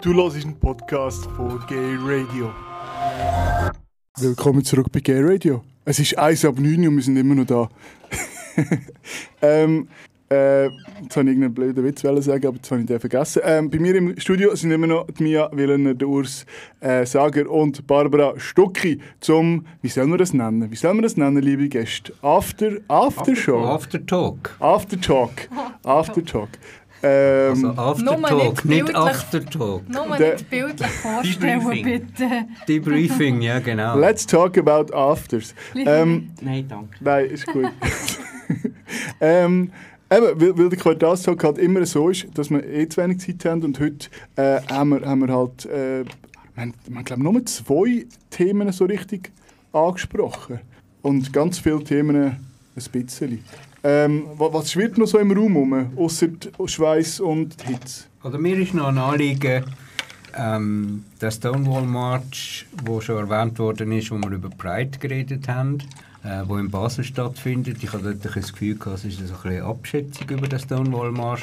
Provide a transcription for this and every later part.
Du hörst einen Podcast von Gay Radio. Willkommen zurück bei Gay Radio. Es ist 1 ab 9 und wir sind immer noch da. ähm, äh, jetzt wollte ich irgendeinen blöden Witz sagen, aber jetzt habe ich den vergessen. Ähm, bei mir im Studio sind immer noch die Mia Willener, der Urs äh, Sager und Barbara Stucki zum, wie soll man das nennen? Wie soll man das nennen, liebe Gäste? After, After Show? After Talk. After Talk. After Talk. Ähm, also Aftertalk, nicht, nicht Aftertalk. Nur nicht bildlich vorstellen, bitte. Debriefing, ja genau. Let's talk about Afters. Ähm, nein, danke. Nein, ist gut. ähm, Eben, weil, weil der Quartalstag halt immer so ist, dass wir eh zu wenig Zeit haben und heute äh, haben, wir, haben wir halt, äh, man, man glaube nur zwei Themen so richtig angesprochen und ganz viele Themen ein bisschen. Ähm, was schwirrt noch so im Raum herum, außer Schweiß und Hitze? Oder mir ist noch ein Anliegen, ähm, der Stonewall March, der schon erwähnt worden ist, wo wir über Pride geredet haben, äh, wo in Basel stattfindet. Ich hatte dort das Gefühl, gehabt, es ist so eine Abschätzung über den Stonewall March.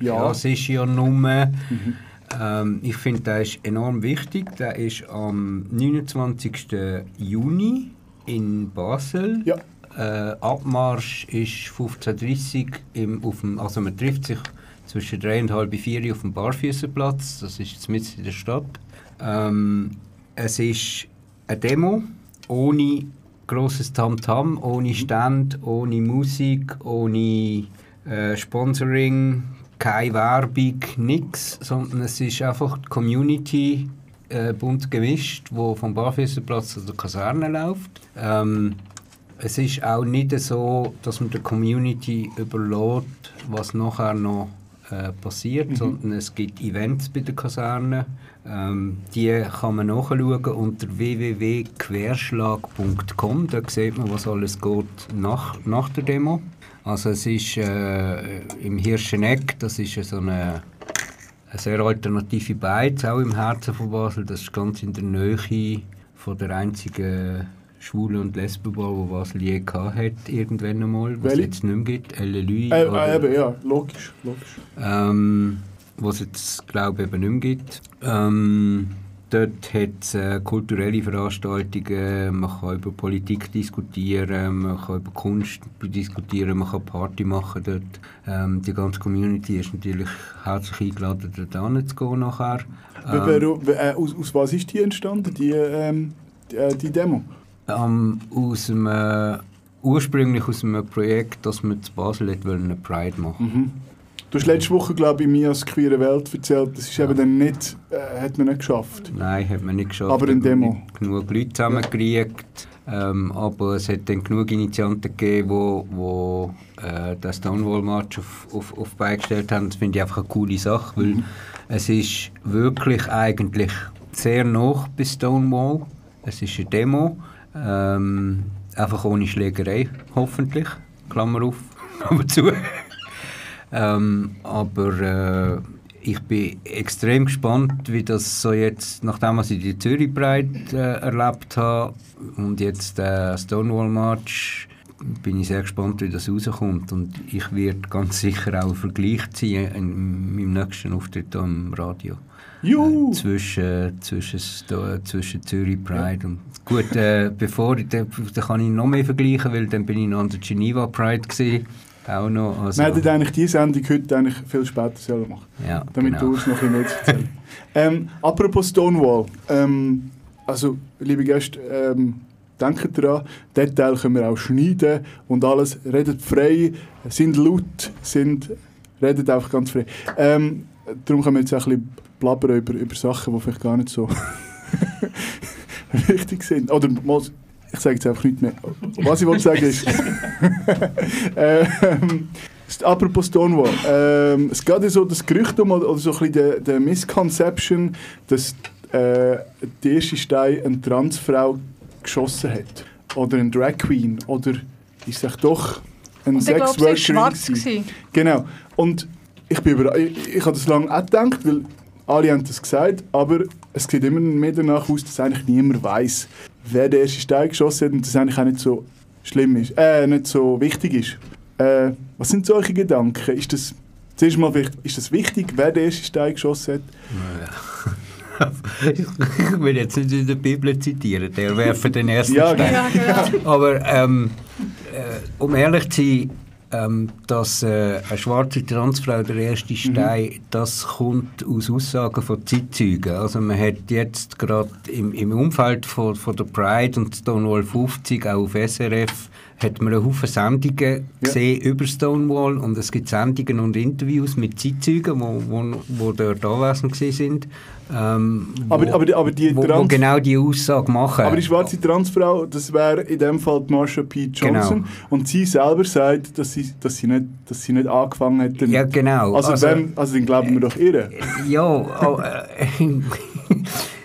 Ja. ja es ist ja nur... Mhm. Ähm, ich finde, der ist enorm wichtig. Der ist am 29. Juni in Basel. Ja. Äh, Abmarsch ist 15.30 Uhr, also man trifft sich zwischen 3 und halb 4 auf dem Barfüßerplatz, das ist jetzt mitten in der Stadt. Ähm, es ist eine Demo ohne großes Tamtam, ohne Stand, ohne Musik, ohne äh, Sponsoring, keine Werbung, nichts, sondern es ist einfach die Community äh, bunt gemischt, wo vom Barfüßerplatz zur Kaserne läuft. Ähm, es ist auch nicht so, dass man der Community überlässt, was nachher noch äh, passiert, mhm. sondern es gibt Events bei der Kaserne. Ähm, die kann man nachschauen unter www.querschlag.com. Da sieht man, was alles geht nach, nach der Demo. Also es ist äh, im Hirscheneck, das ist so eine, eine sehr alternative Beiz, auch im Herzen von Basel. Das ist ganz in der Nähe von der einzigen Schwule- und Lesbenbar, wo Basel je hat, irgendwann einmal, was es jetzt nicht mehr gibt, LLÜ. Äh, äh, eben, ja, logisch, logisch. Ähm, was es jetzt, glaube ich, eben nicht mehr gibt. Ähm, dort hat es äh, kulturelle Veranstaltungen, man kann über Politik diskutieren, man kann über Kunst diskutieren, man kann Party machen dort. Ähm, die ganze Community ist natürlich herzlich eingeladen, dort hinzugehen nachher. Ähm, äh, aus, aus, was ist die entstanden, die, ähm, die, äh, die Demo? Ähm, aus einem, äh, ursprünglich aus einem Projekt, das wir zu Basel eine Pride machen mhm. Du hast letzte Woche, glaube ich, mir als queere Welt erzählt, das ist ja. eben dann nicht, äh, hat man nicht geschafft. Nein, hat man nicht geschafft. Aber in Demo. Genug Leute zusammengekriegt. Ähm, aber es hat dann genug Initianten gegeben, die wo, wo, äh, den Stonewall March auf, auf, auf beigestellt haben. Das finde ich einfach eine coole Sache, weil mhm. es ist wirklich eigentlich sehr nah bei Stonewall. Es ist eine Demo. Ähm, einfach ohne Schlägerei, hoffentlich. Klammer auf, Klammer zu. ähm, aber äh, ich bin extrem gespannt, wie das so jetzt, nachdem ich die Zürich Pride äh, erlebt habe und jetzt der äh, Stonewall March, bin ich sehr gespannt, wie das rauskommt. Und ich werde ganz sicher auch einen Vergleich ziehen in meinem nächsten Auftritt am Radio. Juhu. Äh, zwischen, zwischen, zwischen Zürich Pride ja. und gut, äh, bevor da, da kann ich noch mehr vergleichen, weil dann bin ich noch an der Geneva Pride gewesen. Auch noch, also. Wir hätten eigentlich diese Sendung heute eigentlich viel später sollen machen ja, damit genau. du uns noch ein bisschen mehr erzählen ähm, Apropos Stonewall, ähm, also liebe Gäste, ähm, denkt daran, Detail können wir auch schneiden und alles, redet frei, sind laut, sind, redet einfach ganz frei. Ähm, darum können wir jetzt ein bisschen blabbern über, über Sachen, die vielleicht gar nicht so wichtig sind. Oder ich sage jetzt einfach nicht mehr. Was ich wollte sagen ist, ähm, apropos Stonewall, ähm, es geht ja so das Gerücht um, oder so ein bisschen die, Misconception, dass äh, die erste Stein eine Transfrau geschossen hat. Oder eine Drag Queen. Oder ist es doch ein Sex Worker? Genau. Und ich bin über, ich, ich habe das lange auch gedacht, weil alle haben das gesagt, aber es sieht immer mehr danach aus, dass eigentlich niemand weiß, wer der erste Stein geschossen hat und das eigentlich auch nicht so schlimm ist, äh, nicht so wichtig ist. Äh, was sind solche Gedanken? Ist das, zuerst mal wichtig, ist das wichtig, wer der erste Stein geschossen hat? Ich will jetzt nicht in der Bibel zitieren, der werfe den ersten Ja, Stein. Ja, genau. Aber ähm, äh, um ehrlich zu sein, ähm, dass äh, eine schwarze Transfrau der erste Mhm. Stein, das kommt aus Aussagen von Zeitzeugen. Also man hat jetzt gerade im, im Umfeld von, von der Pride und Stonewall 50 auch auf SRF hat man einen Haufen Sendungen Ja. gesehen über Stonewall und es gibt Sendungen und Interviews mit Zeitzeugen, wo, wo, wo dort anwesend sind. Ähm, Aber, wo, aber, die- aber die wo, wo Trans genau die Aussage machen. aber die schwarze Transfrau, das wäre in dem Fall die Marsha P. Johnson. Genau. Und sie selber sagt, dass sie, dass sie, nicht, dass sie nicht angefangen hat. damit. ja, genau. Also, wenn, also dann glauben wir doch ihr. Ja, oh, äh,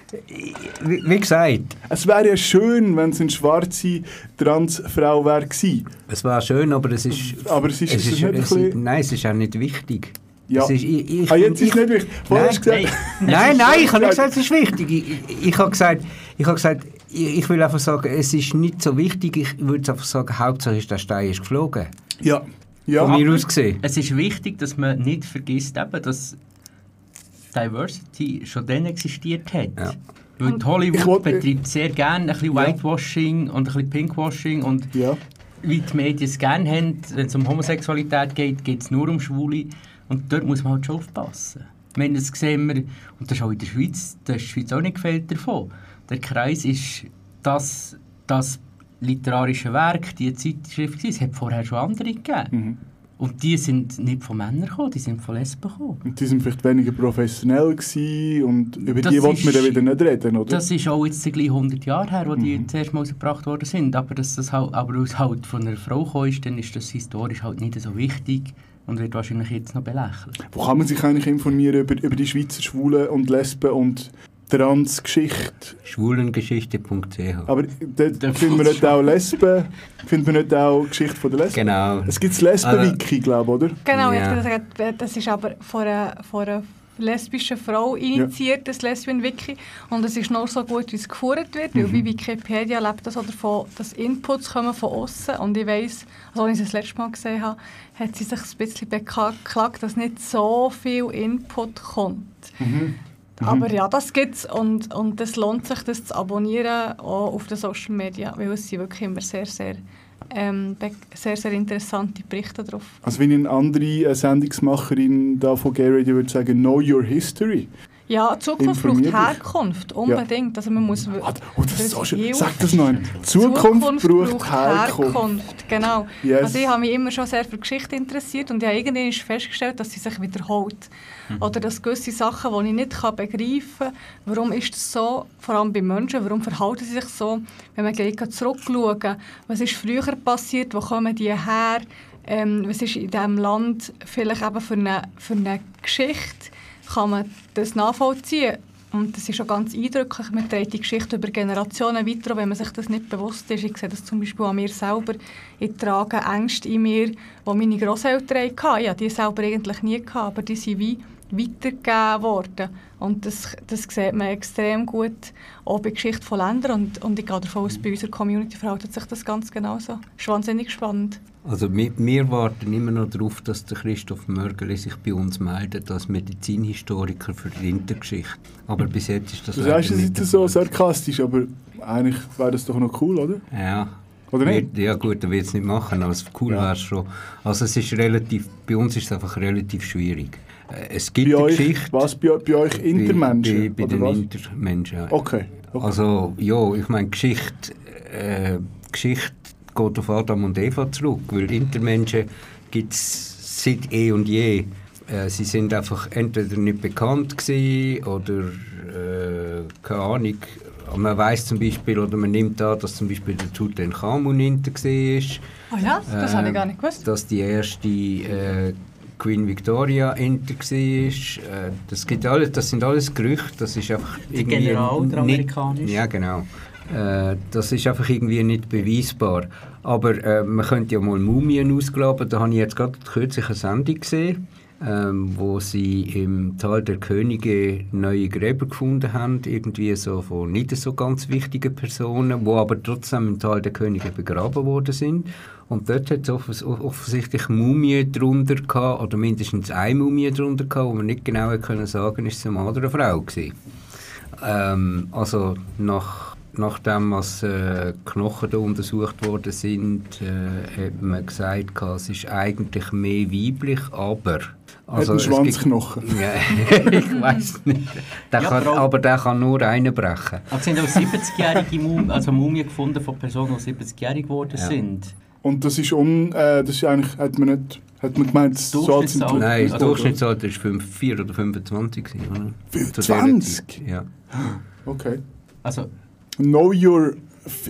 wie, gesagt, Es wäre ja schön, wenn es eine schwarze Transfrau wäre gewesen. es war schön, aber es ist... Aber es ist- es ist nicht ein es bisschen- Nein, es ist auch nicht wichtig. Ja. Es ist, ich, ich, Ah, jetzt ist ich, nicht wichtig. Nein, hast du gesagt, Nein, nein, ich habe nicht gesagt, es ist wichtig. Ich, ich, ich habe gesagt, ich, habe gesagt ich, ich will einfach sagen, es ist nicht so wichtig. Ich würde einfach sagen, Hauptsache ist, der Stein ist geflogen. Ja. Ja. Von mir aus gesehen. Es ist wichtig, dass man nicht vergisst, eben, dass Diversity schon dann existiert hat. Ja. Weil Hollywood wollt- betreibt sehr gerne ein bisschen Ja. Whitewashing und ein bisschen Pinkwashing und ja. wie die Medien es gerne haben, wenn es um Homosexualität geht, geht es nur um Schwule und dort muss man halt schon aufpassen. Ich meine, das sehen wir, und das ist auch in der Schweiz, da ist die Schweiz auch nicht gefällt davon. Der Kreis ist das, das literarische Werk, die Zeitschrift, es hat vorher schon andere gegeben. Mhm. Und die sind nicht von Männern gekommen, die sind von Lesben gekommen. Und die sind vielleicht weniger professionell gewesen und über Das die wollten wir dann wieder nicht reden, oder? Das ist auch jetzt gleich 100 Jahre her, wo Mhm. die zuerst mal rausgebracht worden sind. Aber dass das halt, aber aus halt von einer Frau gekommen ist, dann ist das historisch halt nicht so wichtig und wird wahrscheinlich jetzt noch belächelt. Wo kann man sich eigentlich informieren über, über die Schweizer Schwulen und Lesben und Transgeschichte? Schwulengeschichte.ch Aber dort finden wir nicht auch Lesben, finden wir nicht auch Geschichte von der Lesben? Genau. Es gibt das Lesben-Wiki, glaube ich, oder? Genau, Ja. ich gesagt, das ist aber von einer, von einer lesbischen Frau initiiert, das Lesbian-Wiki. Und es ist nur so gut, wie es geführt wird, weil bei Wikipedia lebt das auch davon, dass Inputs kommen von außen. Und ich weiss, also als ich das letzte Mal gesehen habe, hat sie sich ein bisschen beklagt, dass nicht so viel Input kommt. Aber ja, das gibt es und, und es lohnt sich, das zu abonnieren, auch auf den Social Media, weil es sind wirklich immer sehr, sehr, ähm, sehr, sehr interessante Berichte drauf. Also wenn eine andere äh, Sendungsmacherin da von Gay Radio würde sagen, know your history. Ja, Zukunft braucht. Herkunft, unbedingt. Also man muss Ah, Oh, das ist so schön. Sag das noch einmal. Zukunft, braucht Herkunft. Herkunft, Genau. Yes. Also ich habe mich immer schon sehr für Geschichte interessiert und ich habe irgendwann festgestellt, dass sie sich wiederholt. Oder dass gewisse Sachen, die ich nicht kann begreifen kann, warum ist das so, vor allem bei Menschen, warum verhalten sie sich so, wenn man gleich zurückschauen was ist früher passiert, wo kommen die her, ähm, was ist in diesem Land vielleicht eben für eine, für eine Geschichte, kann man das nachvollziehen. Und das ist schon ganz eindrücklich. Man trägt die Geschichte über Generationen weiter, wenn man sich das nicht bewusst ist. Ich sehe das zum Beispiel an mir selber. Ich trage Ängste in mir, die meine Großeltern hatten. Ja, die selber eigentlich nie gehabt, aber die sind wie weitergegeben worden. Und das, das sieht man extrem gut, auch bei Geschichte von Ländern. Und, und ich gehe davon aus, bei unserer Community verhält sich das ganz genauso. Das ist wahnsinnig spannend. Also wir, wir warten immer noch darauf, dass der Christoph Mörgeli sich bei uns meldet als Medizinhistoriker für die Wintergeschichte. Aber bis jetzt ist das Du sagst es jetzt so sarkastisch, aber eigentlich wäre das doch noch cool, oder? Ja. Oder nicht? Ja gut, er wird es nicht machen, aber cool Ja. wäre es schon. Also es ist relativ, bei uns ist es einfach relativ schwierig. Äh, Es gibt Bei eine euch, Geschichte. was, bei, bei euch Intermenschen? Bei, bei oder den was? Intermenschen, ja. Okay. okay. Also, ja, ich meine, Geschichte, äh, Geschichte geht auf Adam und Eva zurück, weil Intermenschen gibt es seit eh und je. Äh, sie sind einfach entweder nicht bekannt gewesen oder äh, keine Ahnung. Man weiß zum Beispiel, oder man nimmt an, dass zum Beispiel der Tutanchamun Inter war. Ah ja, das habe ich Ähm, gar nicht gewusst. Dass die erste äh, Queen Victoria Inter war. Äh, das, gibt alles, das sind alles Gerüchte. Das ist einfach irgendwie General, der nicht- amerikanische. Ja, genau. Äh, das ist einfach irgendwie nicht beweisbar. Aber äh, man könnte ja mal Mumien ausgraben. Da habe ich jetzt gerade kürzlich eine Sendung gesehen, ähm, wo sie im Tal der Könige neue Gräber gefunden haben, irgendwie so von nicht so ganz wichtigen Personen, wo aber trotzdem im Tal der Könige begraben worden sind. Und dort hat es offens offensichtlich Mumien drunter gehabt, oder mindestens eine Mumie drunter gehabt, wo man nicht genau können sagen, ist es eine Mann oder eine Frau gewesen. Ähm, also nach, nachdem was äh, Knochen da untersucht worden sind, äh, hat man gesagt, es ist eigentlich mehr weiblich, aber also, hat einen Schwanzknochen? Ja, ich weiß nicht. Der ja, kann, aber, der kann nur brechen. Also sind auch 70-jährige Mumien, also Mumien gefunden von Personen, die 70-jährig geworden ja. sind. Und das ist un, äh, das ist eigentlich, hat man nicht, hat man gemeint, das so alt sind Nein, das Durchschnittsalter war 4 oder 25. Oder? 25? Ja. Okay. Also. Know your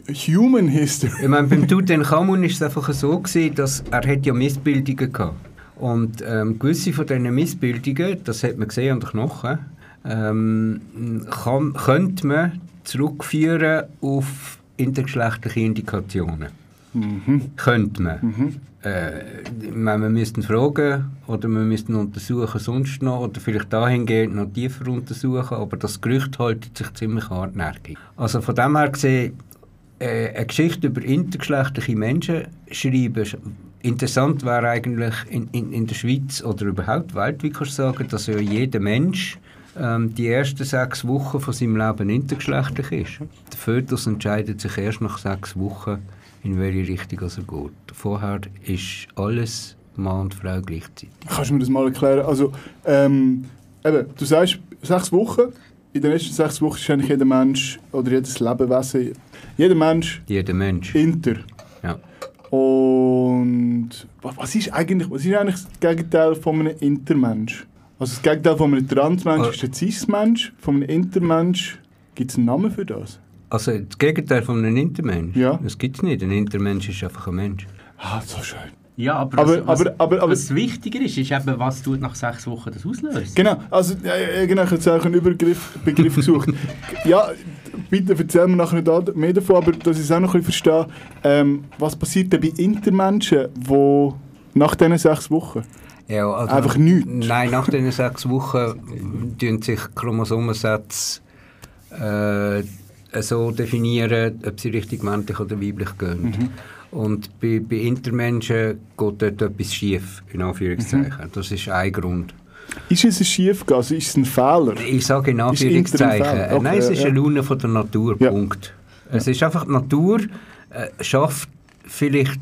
human history. Ich meine, beim Tutanchamun war es einfach so, gewesen, dass er hat ja Missbildungen hatte. Und ähm, gewisse von diesen Missbildungen, das hat man gesehen an den Knochen, ähm, kann, könnte man zurückführen auf intergeschlechtliche Indikationen. Mhm. Könnte man. Mhm. Äh, wir müssten fragen oder wir müssten untersuchen sonst noch oder vielleicht dahingehend noch tiefer untersuchen, aber das Gerücht hält sich ziemlich hartnäckig. Also von dem her gesehen, äh, eine Geschichte über intergeschlechtliche Menschen schreiben, Interessant wäre eigentlich in, in, in der Schweiz oder überhaupt weltweit kannst du sagen, dass ja jeder Mensch ähm, die ersten sechs Wochen von seinem Leben intergeschlechtlich ist. Der Fötus entscheidet sich erst nach sechs Wochen, in welche Richtung er geht. Vorher ist alles Mann und Frau gleichzeitig. Kannst du mir das mal erklären? Also, ähm, eben, du sagst, sechs Wochen, in den ersten sechs Wochen ist eigentlich jeder Mensch oder jedes Lebewesen, jeder Mensch, jeder Mensch. inter. Ja. Und was ist eigentlich, was ist eigentlich das Gegenteil von einem Intermensch? Also das Gegenteil von einem Transmensch ist ein Cis-Mensch, von einem Intermensch gibt es einen Namen für das? Also das Gegenteil von einem Intermensch? Ja. Das gibt es nicht. Ein Intermensch ist einfach ein Mensch. Ah, so schön. Ja, aber, aber, was, aber, aber, aber, was wichtiger ist, ist eben, was tut nach sechs Wochen das auslöst. Genau, also ja, genau, ich habe jetzt auch einen Übergriff, Begriff gesucht. ja, bitte erzähl mir nachher nicht mehr davon, aber dass ich es auch noch ein bisschen verstehe, ähm, was passiert denn bei Intermenschen, die nach diesen sechs Wochen ja, also, einfach nichts? Nein, nach diesen sechs Wochen tun sich Chromosomensätze äh, so definieren, ob sie richtig männlich oder weiblich gehen. Mhm. Und bei, bei Intermenschen geht dort etwas schief, in Anführungszeichen. Mhm. Das ist ein Grund. Ist es ein Schiefgehen? Also ist es ein Fehler? Ich sage in Anführungszeichen. Okay, Nein, es ist ja. eine Laune von der Natur, ja. Punkt. Es ist einfach, die Natur äh, schafft vielleicht...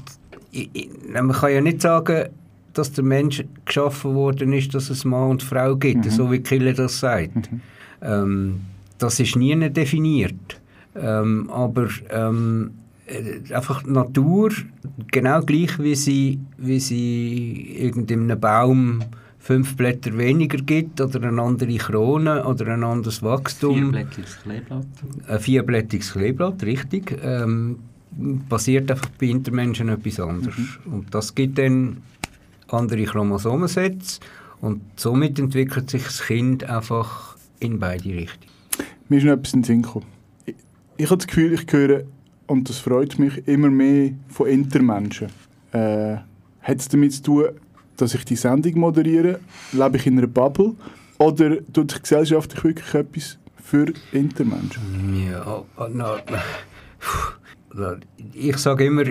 Ich, ich, man kann ja nicht sagen, dass der Mensch geschaffen worden ist, dass es Mann und Frau gibt, mhm. so wie Kille das sagt. Mhm. Ähm, das ist nie definiert. Ähm, aber ähm, äh, einfach die Natur, genau gleich wie sie, wie sie irgendeinem Baum fünf Blätter weniger gibt oder eine andere Krone oder ein anderes Wachstum. Vierblättiges Kleeblatt. Ein vierblättiges Kleeblatt, richtig. Ähm, passiert einfach bei Intermenschen etwas anderes. Mhm. Und das gibt dann andere Chromosomensätze und somit entwickelt sich das Kind einfach in beide Richtungen. Mir ist noch etwas in den Sinn gekommen. Ich, habe das Gefühl, ich höre und das freut mich, immer mehr von Intermenschen. Äh, hat es damit zu tun, dass ich die Sendung moderiere? Lebe ich in einer Bubble? Oder tut die Gesellschaft wirklich etwas für Intermenschen? Ja, no, ich sage immer,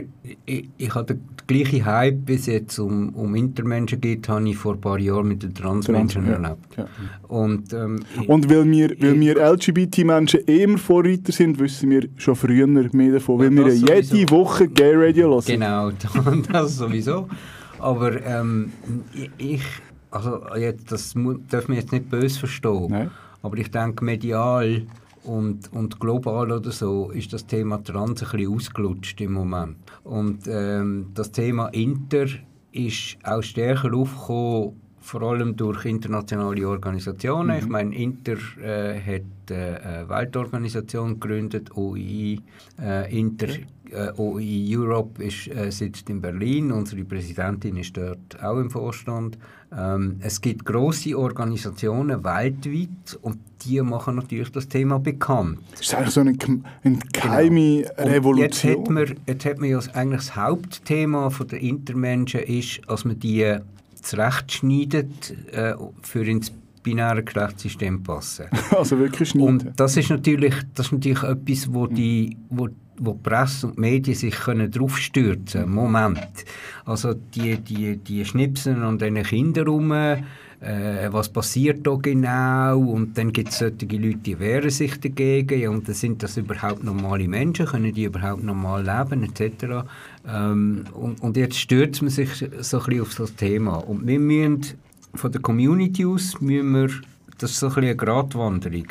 ich, ich habe den gleichen Hype, bis jetzt um, um Intermenschen geht, habe ich vor ein paar Jahren mit den Transmenschen Trans, erlebt. Ja. Und, ähm, Und weil wir, weil wir LGBT-Menschen immer Vorreiter sind, wissen wir schon früher mehr davon, weil wir jede Woche Gay Radio hören. Genau, das sowieso. Aber ähm, ich, also jetzt, das darf man jetzt nicht böse verstehen, Nein. aber ich denke medial und, und global oder so ist das Thema Trans ein bisschen ausgelutscht im Moment. Und ähm, das Thema Inter ist auch stärker aufgekommen, vor allem durch internationale Organisationen. Mhm. Ich meine, Inter äh, hat äh, eine Weltorganisation gegründet, OI, äh, Inter, äh, OI Europe ist, sitzt in Berlin, unsere Präsidentin ist dort auch im Vorstand. Ähm, es gibt große Organisationen weltweit und die machen natürlich das Thema bekannt. Das ist eigentlich so eine, eine geheime genau. Revolution. Jetzt hat, man, jetzt hat man ja eigentlich das Hauptthema der Intermenschen ist, dass man die zurechtschneidet äh, für ins binäre Geschlechtssystem passen. Also wirklich schneiden. Und das ist natürlich, das ist natürlich etwas, wo die, wo, wo die Presse und die Medien sich können draufstürzen können. Moment. Also die, die, die Schnipsen an diesen Kindern rum, äh, was passiert da genau? Und dann gibt es solche Leute, die wehren sich dagegen. Und sind das überhaupt normale Menschen, können die überhaupt normal leben etc. Ähm, und, und, jetzt stürzt man sich so ein bisschen auf das Thema. Und wir müssen von der Community aus, müssen wir, das ist so ein bisschen eine Gratwanderung,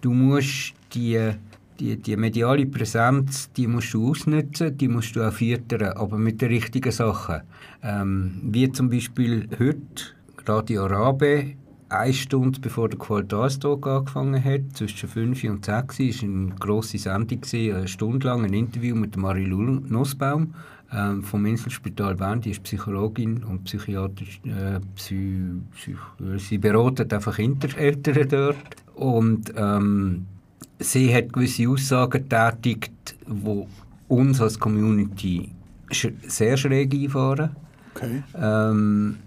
du musst die die, die mediale Präsenz, die musst du ausnutzen, die musst du auch füttern, aber mit den richtigen Sachen. Ähm, wie zum Beispiel heute, Radio Arabe, eine Stunde bevor der Qualitätstag angefangen hat, zwischen 5 und 6 war eine grosse Sendung, eine Stunde lang ein Interview mit Marilou Nussbaum ähm, vom Inselspital Bern. Die ist Psychologin und Psychiatrisch, äh, Psy, Psych, sie beratet einfach Eltern dort. Und ähm, sie hat gewisse Aussagen getätigt, die uns als Community sehr schräg einfahren. Okay. Ähm,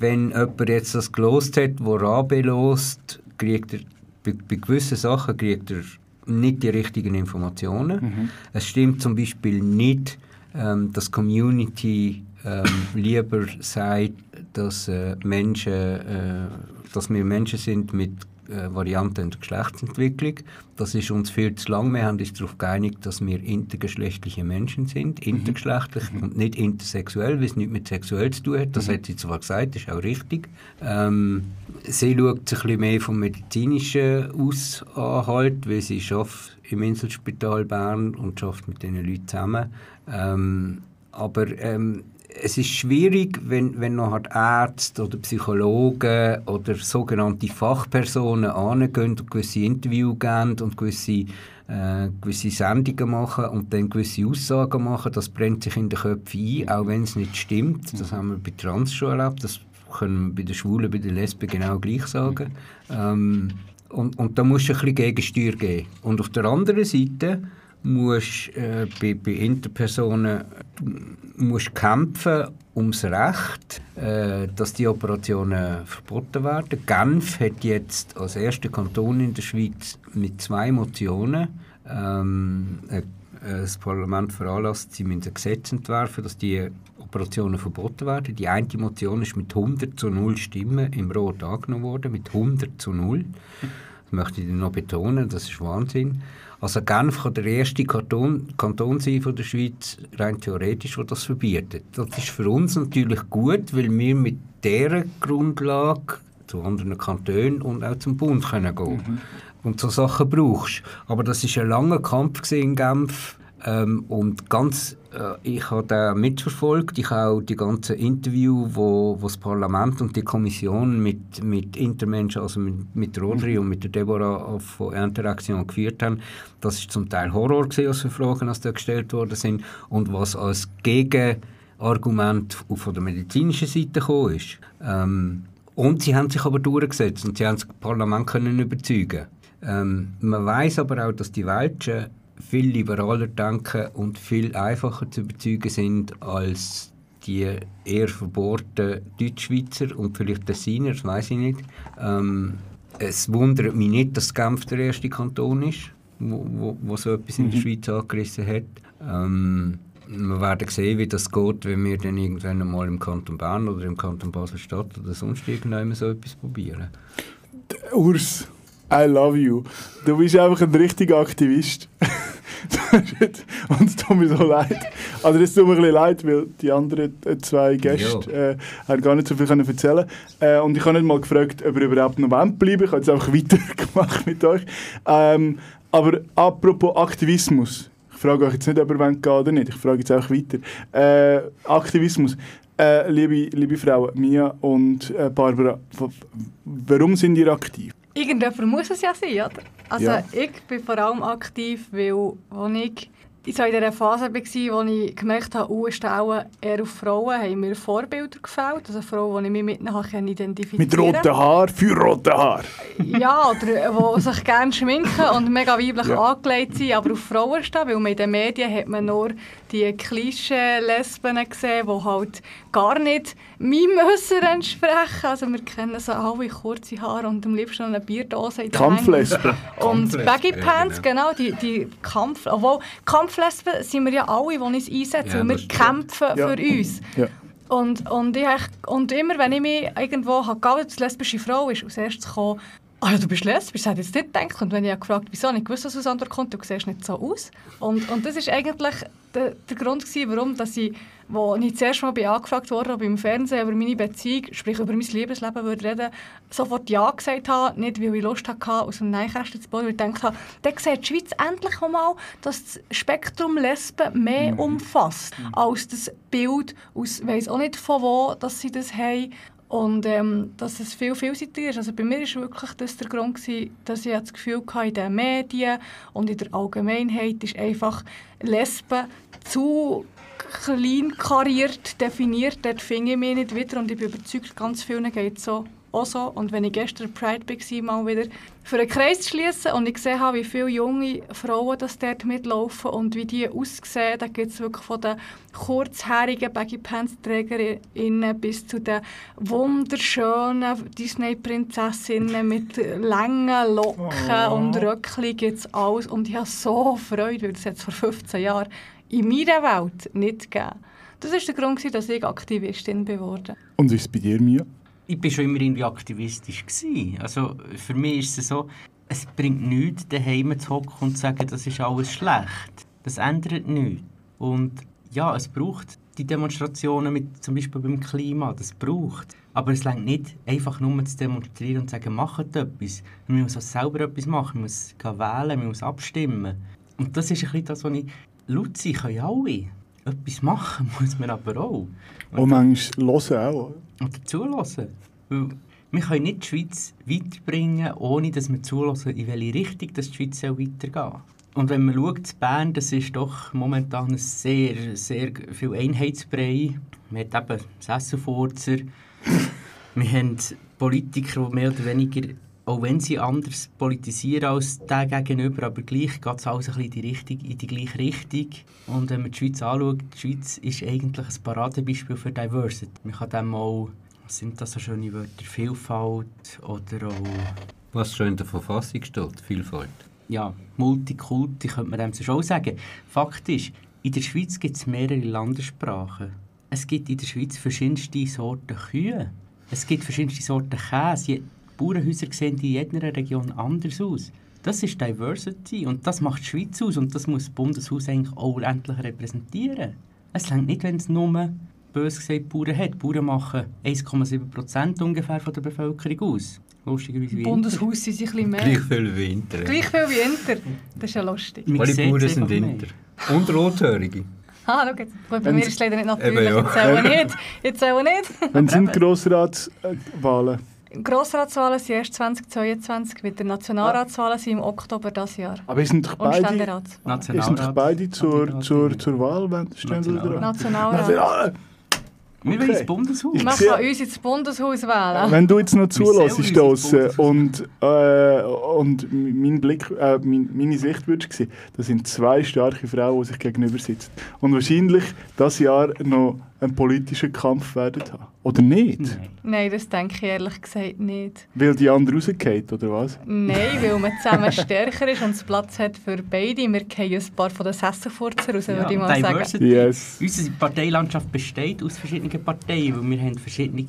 wenn jemand jetzt das gelost hat, wo Rabe lost, kriegt er bei, bei, gewissen Sachen kriegt er nicht die richtigen Informationen. Mhm. Es stimmt zum Beispiel nicht, ähm, dass Community ähm, lieber sagt, dass äh, Menschen, äh, dass wir Menschen sind mit äh, Varianten der Geschlechtsentwicklung. Das ist uns viel zu lang. Wir haben uns darauf geeinigt, dass wir intergeschlechtliche Menschen sind, mhm. intergeschlechtlich mhm. und nicht intersexuell, weil es nichts mit sexuell zu tun hat. Das mhm. hat sie zwar gesagt, das ist auch richtig. Ähm, sie schaut sich ein bisschen mehr vom Medizinischen aus an, halt, weil sie schafft im Inselspital Bern und schafft mit diesen Leuten zusammen. Ähm, aber ähm, es ist schwierig, wenn, wenn noch halt Ärzte oder Psychologen oder sogenannte Fachpersonen angehen und gewisse Interviews geben und gewisse, äh, gewisse Sendungen machen und dann gewisse Aussagen machen. Das brennt sich in den Köpfen ein, auch wenn es nicht stimmt. Das haben wir bei Trans schon erlebt. Das können wir bei den Schwulen, bei den Lesben genau gleich sagen. Ähm, und, und da muss es ein bisschen Gegensteuer geben. Und auf der anderen Seite musst äh, bei, bei Interpersonen musst kämpfen ums Recht, äh, dass die Operationen verboten werden. Genf hat jetzt als erster Kanton in der Schweiz mit zwei Motionen ähm, äh, das Parlament veranlasst, sie müssen ein Gesetz entwerfen, dass die Operationen verboten werden. Die eine Motion ist mit 100 zu 0 Stimmen im Rot angenommen worden, mit 100 zu 0. Möchte ich noch betonen, das ist Wahnsinn. Also Genf kann der erste Kanton, Kanton sein von der Schweiz, rein theoretisch, der das verbietet. Das ist für uns natürlich gut, weil wir mit dieser Grundlage zu anderen Kantonen und auch zum Bund können gehen mhm. Und so Sachen brauchst. Aber das ist ein langer Kampf in Genf ähm, und ganz, äh, ich habe den mitverfolgt. Ich habe auch die ganzen Interviews, wo, wo das Parlament und die Kommission mit, mit Intermenschen, also mit, mit Rodri und mit der Deborah von Interaktion geführt haben. Das ist zum Teil Horror gewesen, als Fragen, die da gestellt worden sind. Und was als Gegenargument von der medizinischen Seite gekommen ist. Ähm, und sie haben sich aber durchgesetzt und sie haben das Parlament können überzeugen. Ähm, man weiß aber auch, dass die Welschen viel liberaler denken und viel einfacher zu überzeugen sind als die eher verbohrten Deutschschweizer und vielleicht Tessiner, das weiß ich nicht. Ähm, es wundert mich nicht, dass Genf der erste Kanton ist, wo, wo, wo so etwas in der mhm. Schweiz angerissen hat. Ähm, wir werden sehen, wie das geht, wenn wir dann irgendwann mal im Kanton Bern oder im Kanton Basel-Stadt oder sonst irgendwann so etwas probieren. Urs, I love you. Du bist einfach ein richtiger Aktivist. und es tut mir so leid. Also es tut mir ein bisschen leid, weil die anderen zwei Gäste äh, haben gar nicht so viel können erzählen äh, Und ich habe nicht mal gefragt, ob ihr überhaupt noch bleiben Ich habe jetzt einfach weitergemacht mit euch. Ähm, aber apropos Aktivismus. Ich frage euch jetzt nicht, ob ihr gehen oder nicht. Ich frage jetzt auch weiter. Äh, Aktivismus. Äh, liebe, liebe Frauen, Mia und äh, Barbara, warum sind ihr aktiv? Irgendjemand muss es ja sein, oder? Also ja. ich bin vor allem aktiv, weil als ich in so einer Phase war, wo ich gemerkt habe, oh, Stellen eher auf Frauen haben mir Vorbilder gefällt. Also Frauen, die ich mich mit ihnen identifizieren Mit roten Haaren, für rote Haare. Ja, oder die sich gerne schminken und mega weiblich ja. angelegt sind, aber auf Frauen stehen. Weil in den Medien hat man nur die Klischee-Lesben gesehen, die halt gar nicht meinem Müsser entsprechen. Also wir kennen so alle kurze Haare und am liebsten eine Bierdose in der Kampflesben. Und Baggy Pants, genau, die, die Kampf... Obwohl, Kampflesben sind wir ja alle, die uns einsetzen, ja, wir kämpfen ja. für uns. Ja. Und, und, ich, und immer, wenn ich mich irgendwo habe, geoutet als lesbische Frau ist, als erstes gekommen, «Ah ja, du bist lesbisch, hätte ich jetzt nicht gedacht.» Und wenn ich habe gefragt wieso, habe ich gewusst, dass Antwort kommt, du siehst nicht so aus. Und, und das war eigentlich der, der Grund, gewesen, warum dass ich, wo ich zuerst mal bin angefragt wurde, ob ich im Fernsehen über meine Beziehung, sprich über mein Liebesleben würde reden, sofort Ja gesagt habe, nicht weil ich Lust hatte, aus dem Nähkästchen zu bauen, weil ich gedacht habe, dann sieht die Schweiz endlich mal, dass das Spektrum Lesben mehr umfasst, als das Bild aus, ich weiss auch nicht von wo, dass sie das haben. Und ähm, dass es viel vielseitiger ist. Also bei mir war wirklich das der Grund, gewesen, dass ich das Gefühl hatte, in den Medien und in der Allgemeinheit ist einfach Lesben zu klein kariert, definiert. Dort finde ich mich nicht wieder und ich bin überzeugt, ganz vielen geht es so auch so. Und wenn ich gestern Pride war, mal wieder für einen Kreis zu schließen und ich gesehen habe, wie viele junge Frauen das dort mitlaufen und wie die aussehen, da gibt es wirklich von den kurzhaarigen Baggy Pants Trägerinnen bis zu den wunderschönen Disney-Prinzessinnen mit langen Locken und Röckchen gibt es alles. Und ich habe so Freude, weil das jetzt vor 15 Jahren in meiner Welt nicht gegeben. Das war der Grund, dass ich Aktivistin geworden Und wie ist es bei dir, Mia? Ich war schon immer irgendwie aktivistisch. Gewesen. Also für mich ist es so, es bringt nichts, daheim zu hocken und zu sagen, das ist alles schlecht. Das ändert nichts. Und ja, es braucht die Demonstrationen mit, zum Beispiel beim Klima, das braucht. Aber es reicht nicht, einfach nur zu demonstrieren und zu sagen, macht etwas. Man muss auch selber etwas machen, man muss wählen, man muss abstimmen. Und das ist ein bisschen das, was ich... Sein können alle. Etwas machen muss man aber auch. Und manchmal hören auch. Oder zulassen. Wir können nicht die Schweiz weiterbringen, ohne dass wir zulassen, in welche Richtung die Schweiz weitergehen soll. Und wenn man schaut, Bern, das ist doch momentan ein sehr, sehr viel Einheitsbrei. Wir haben eben Sesselfurzer. wir haben Politiker, die mehr oder weniger, auch wenn sie anders politisieren als der gegenüber, aber gleich geht es alles ein bisschen in die, Richtung, in die gleiche Richtung. Und wenn man die Schweiz anschaut, die Schweiz ist eigentlich ein Paradebeispiel für Diversity. Man kann dem auch, was sind das so schöne Wörter, Vielfalt oder auch Was schon in der Verfassung steht, Vielfalt. ja, Multikulti, könnte man dem so schon sagen. Fakt ist, in der Schweiz gibt es mehrere Landessprachen. Es gibt in der Schweiz verschiedenste Sorten Kühe. Es gibt verschiedenste Sorten Käse. Bauernhäuser sehen in jeder Region anders aus. Das ist Diversity und das macht die Schweiz aus und das muss das Bundeshaus eigentlich auch endlich repräsentieren. Es reicht nicht, wenn es nur, bös gesagt, Bauern hat. Bauern machen 1,7 Prozent ungefähr von der Bevölkerung aus. Lustigerweise wie Bundeshaus sind sie ein bisschen mehr. Gleich viel wie Inter. Gleich viel wie Inter. Das ist ja lustig. Alle Bauern sind einfach mehr. Inter. Und Rothörige. Ah, schau jetzt. Gut, bei Wenn mir ist es leider nicht natürlich. Eben, ja. Jetzt auch nicht. Jetzt auch nicht. Wenn sind eben- Grossratswahlen? Grossratswahlen sind erst 2022, wieder Nationalratswahlen sind im Oktober dieses Jahr. Aber wir sind doch beide, sind doch beide zur, zur, zur Wahl, wenn dran? Nationalrat. National- Wir wollen ins Bundeshaus. Ich Man kann uns ins Bundeshaus wählen. Wenn du jetzt noch zulässt draussen und, äh, und mein Blick, äh, mein, meine Sicht würdest sehen, das sind zwei starke Frauen, die sich gegenüber sitzen. Und wahrscheinlich das Jahr noch einen politischen Kampf werden haben. Oder nicht? Nein. Nein, das denke ich ehrlich gesagt nicht. Weil die andere rausgeht, oder was? Nein, weil man zusammen stärker ist und es Platz hat für beide. Wir kennen ein paar von den Sesselfurzer raus, würde ich mal sagen. Yes. Unsere Parteilandschaft besteht aus verschiedenen Parteien, weil wir haben verschiedene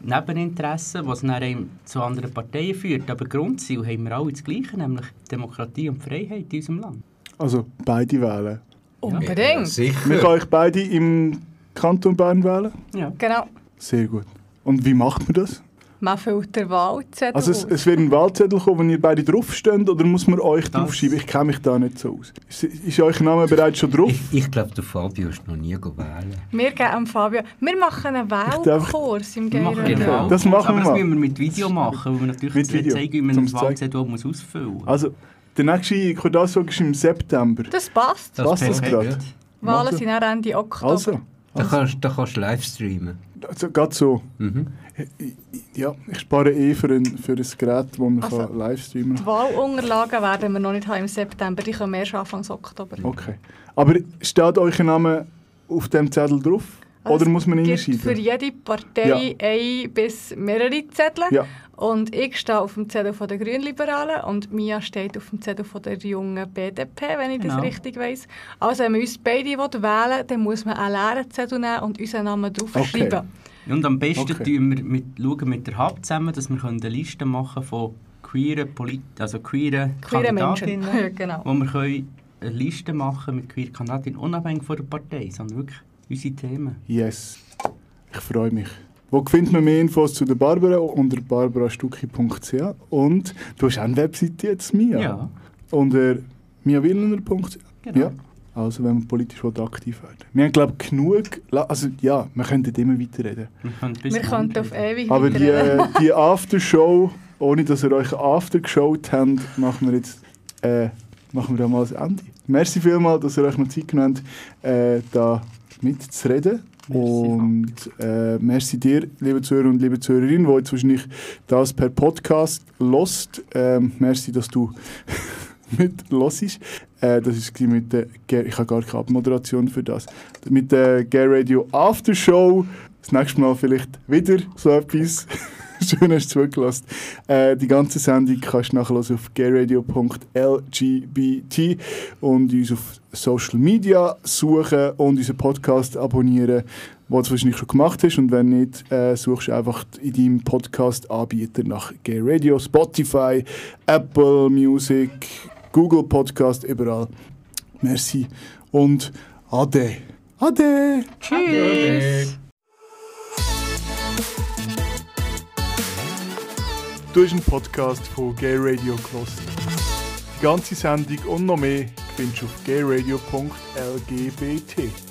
Nebeninteressen, was dann einem zu anderen Parteien führt. Aber Grundziel haben wir alle das Gleiche, nämlich Demokratie und Freiheit in unserem Land. Also beide wählen. Ja, Unbedingt. Wir sicher. können euch beide im Kanton Bern wählen. Ja. Genau. Sehr gut. Und wie macht man das? Man füllt den Wahlzettel Also es, aus. es wird ein Wahlzettel kommen, wenn ihr beide draufsteht, oder muss man euch Das- draufschreiben? Ich kenne mich da nicht so aus. Ist, ist euer Name bereits schon drauf? Ich, ich glaube, der Fabio ist noch nie wählen. Wir geben am Fabio... Wir machen einen darf- Wahlkurs im Wir machen. Genau. genau. Das machen Aber wir das müssen wir mit Video machen, weil wir natürlich Mit Video, zeigen, wie man zum einen zeigen. Wahlzettel muss ausfüllen muss. Also, der nächste Kodasog ist im September. Das passt. Passt das gerade? Wahlen sind dann Ende Oktober. Also, Da kannst, da kannst du live streamen. also gerade so. Mhm. Ja, ich spare eh für ein, für ein Gerät, das man Also- kann live streamen Die kann. Wahlunterlagen werden wir noch nicht haben im September. Die kommen erst Anfang Oktober. Okay. Aber steht euer Name auf dem Zettel drauf? Also Oder muss man Es gibt für jede Partei ein bis mehrere Zettel. Ja, Und ich stehe auf dem Zettel der Grünliberalen und Mia steht auf dem Zettel der jungen BDP, wenn ich Genau. das richtig weiss. Also wenn man uns beide wählen will, dann muss man einen leeren Zettel nehmen und unseren Namen draufschreiben. Und am besten Okay. tun wir mit, schauen mit der Hub zusammen, dass wir eine Liste machen von queeren, Polit also queeren, Queere Menschen. Kandidatinnen, genau. wo wir können eine Liste machen mit queeren Kandidatinnen, unabhängig von der Partei, sondern wirklich unsere Themen. Yes. Ich freue mich. Wo findet man mehr Infos zu der Barbara? Unter barbarastucki.ch und du hast auch eine Webseite jetzt, Mia. Ja, Unter miawillner.ch. genau. Ja. Also wenn man politisch aktiv werden Wir haben, glaube ich, genug... Also ja, wir könnten immer weiterreden. Wir könnten auf reden. ewig Aber die, äh, die Aftershow, ohne dass ihr euch After geschaut habt, machen wir jetzt äh, machen wir da mal das Ende. Merci vielmals, dass ihr euch noch Zeit genommen habt, äh, da mitzureden. Und äh, merci dir, liebe Zuhörer und liebe Zuhörerinnen, die jetzt wahrscheinlich das per Podcast lost. Ähm, merci, dass du mit hörst. Äh, das ist mit der, Ge- ich habe gar keine Abmoderation für das, mit der Gay Radio After Show. Das nächste Mal vielleicht wieder so etwas. Schön hast du zugelassen. Äh, die ganze Sendung kannst du nachhören auf gayradio.lgbt und uns auf Social Media suchen und unseren Podcast abonnieren, was du wahrscheinlich schon gemacht hast. Und wenn nicht, äh, suchst du einfach in deinem Podcast-Anbieter nach Gay Radio, Spotify, Apple Music, Google Podcast, überall. Merci und Ade. Ade. Tschüss. Du hast einen Podcast von Gay Radio gehört. Die ganze Sendung und noch mehr findest du auf gayradio.lgbt.